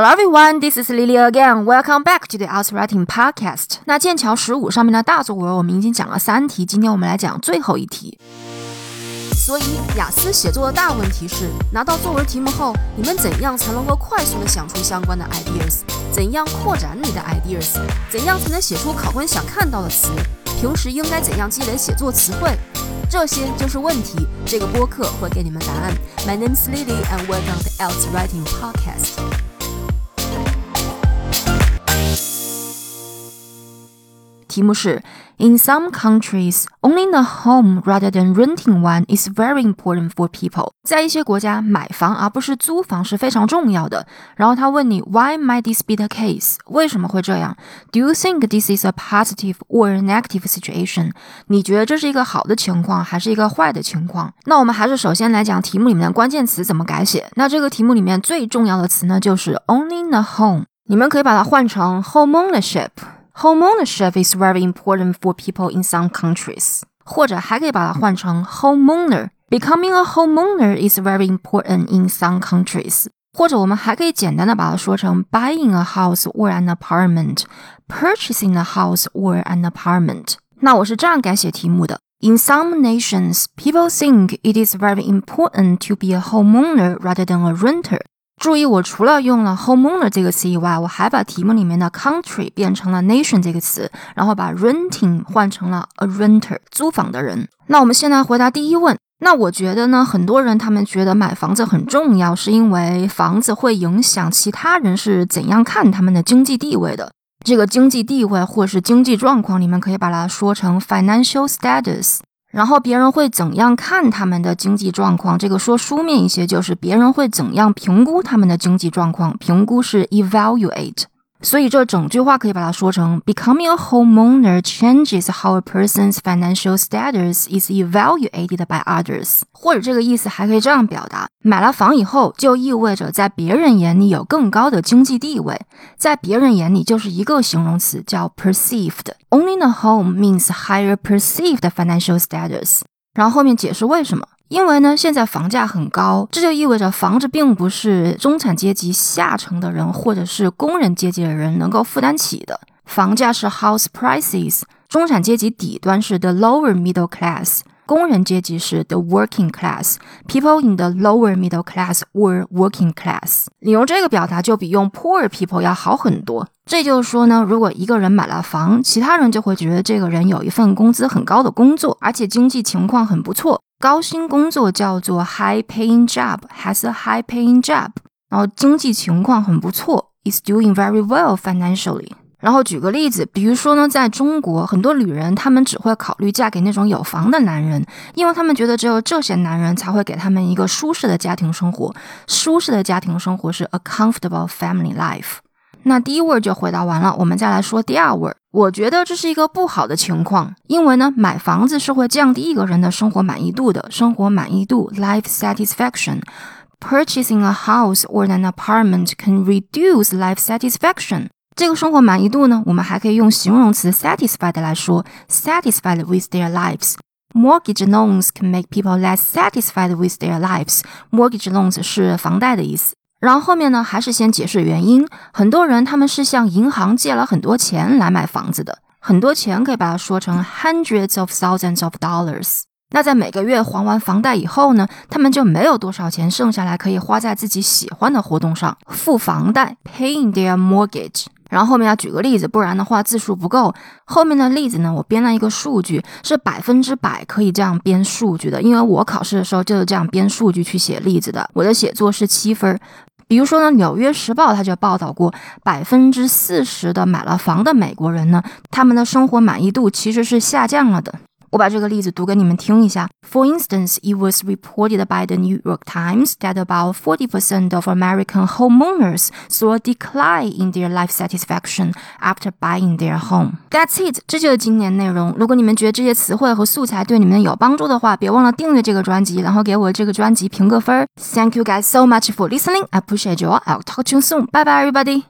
Hello everyone, this is Lily again. Welcome back to the Out Writing Podcast. 那剑桥十五上面的大作文我们已经讲了三题，今天我们来讲最后一题。所以雅思写作的大问题是，拿到作文题目后，你们怎样才能够快速的想出相关的 ideas？怎样扩展你的 ideas？怎样才能写出考官想看到的词？平时应该怎样积累写作词汇？这些就是问题。这个播客会给你们答案。My name is Lily and welcome to the o u t w r i t i n g Podcast. 题目是：In some countries, owning a home rather than renting one is very important for people。在一些国家，买房而不是租房是非常重要的。然后他问你：Why might this be the case？为什么会这样？Do you think this is a positive or negative situation？你觉得这是一个好的情况还是一个坏的情况？那我们还是首先来讲题目里面的关键词怎么改写。那这个题目里面最重要的词呢，就是 owning a home。你们可以把它换成 homeownership。Homeownership is very important for people in some countries，或者还可以把它换成 homeowner。Becoming a homeowner is very important in some countries。或者我们还可以简单的把它说成 buying a house or an apartment，purchasing a house or an apartment。那我是这样改写题目的：In some nations, people think it is very important to be a homeowner rather than a renter。 注意，我除了用了 homeowner 这个词以外，我还把题目里面的 country 变成了 nation 这个词，然后把 renting 换成了 a renter 租房的人。那我们现在回答第一问。那我觉得呢，很多人他们觉得买房子很重要，是因为房子会影响其他人是怎样看他们的经济地位的。这个经济地位或是经济状况，你们可以把它说成 financial status。然后别人会怎样看他们的经济状况？这个说书面一些，就是别人会怎样评估他们的经济状况？评估是 evaluate。所以这整句话可以把它说成：Becoming a homeowner changes how a person's financial status is evaluated by others。或者这个意思还可以这样表达：买了房以后，就意味着在别人眼里有更高的经济地位。在别人眼里就是一个形容词，叫 perceived。Owning a home means higher perceived financial status。然后后面解释为什么。因为呢，现在房价很高，这就意味着房子并不是中产阶级下层的人或者是工人阶级的人能够负担起的。房价是 house prices，中产阶级底端是 the lower middle class，工人阶级是 the working class。People in the lower middle class or working class，你用这个表达就比用 poor people 要好很多。这就是说呢，如果一个人买了房，其他人就会觉得这个人有一份工资很高的工作，而且经济情况很不错。高薪工作叫做 high paying job，has a high paying job，然后经济情况很不错，is doing very well financially。然后举个例子，比如说呢，在中国，很多女人她们只会考虑嫁给那种有房的男人，因为她们觉得只有这些男人才会给她们一个舒适的家庭生活。舒适的家庭生活是 a comfortable family life。那第一位就回答完了，我们再来说第二位。我觉得这是一个不好的情况，因为呢，买房子是会降低一个人的生活满意度的，生活满意度 （life satisfaction）。Purchasing a house or an apartment can reduce life satisfaction。这个生活满意度呢，我们还可以用形容词 satisfied 来说，satisfied with their lives。Mortgage loans can make people less satisfied with their lives。Mortgage loans 是房贷的意思。然后后面呢，还是先解释原因。很多人他们是向银行借了很多钱来买房子的，很多钱可以把它说成 hundreds of thousands of dollars。那在每个月还完房贷以后呢，他们就没有多少钱剩下来可以花在自己喜欢的活动上，付房贷，paying their mortgage。然后后面要举个例子，不然的话字数不够。后面的例子呢，我编了一个数据，是百分之百可以这样编数据的，因为我考试的时候就是这样编数据去写例子的。我的写作是七分。比如说呢，《纽约时报》它就报道过，百分之四十的买了房的美国人呢，他们的生活满意度其实是下降了的。我把这个例子读给你们听一下。For instance, it was reported by the New York Times that about 40% of American homeowners saw a decline in their life satisfaction after buying their home. That's it，这就是今年内容。如果你们觉得这些词汇和素材对你们有帮助的话，别忘了订阅这个专辑，然后给我这个专辑评个分。Thank you guys so much for listening. I appreciate you all. I'll talk to you soon. Bye bye, everybody.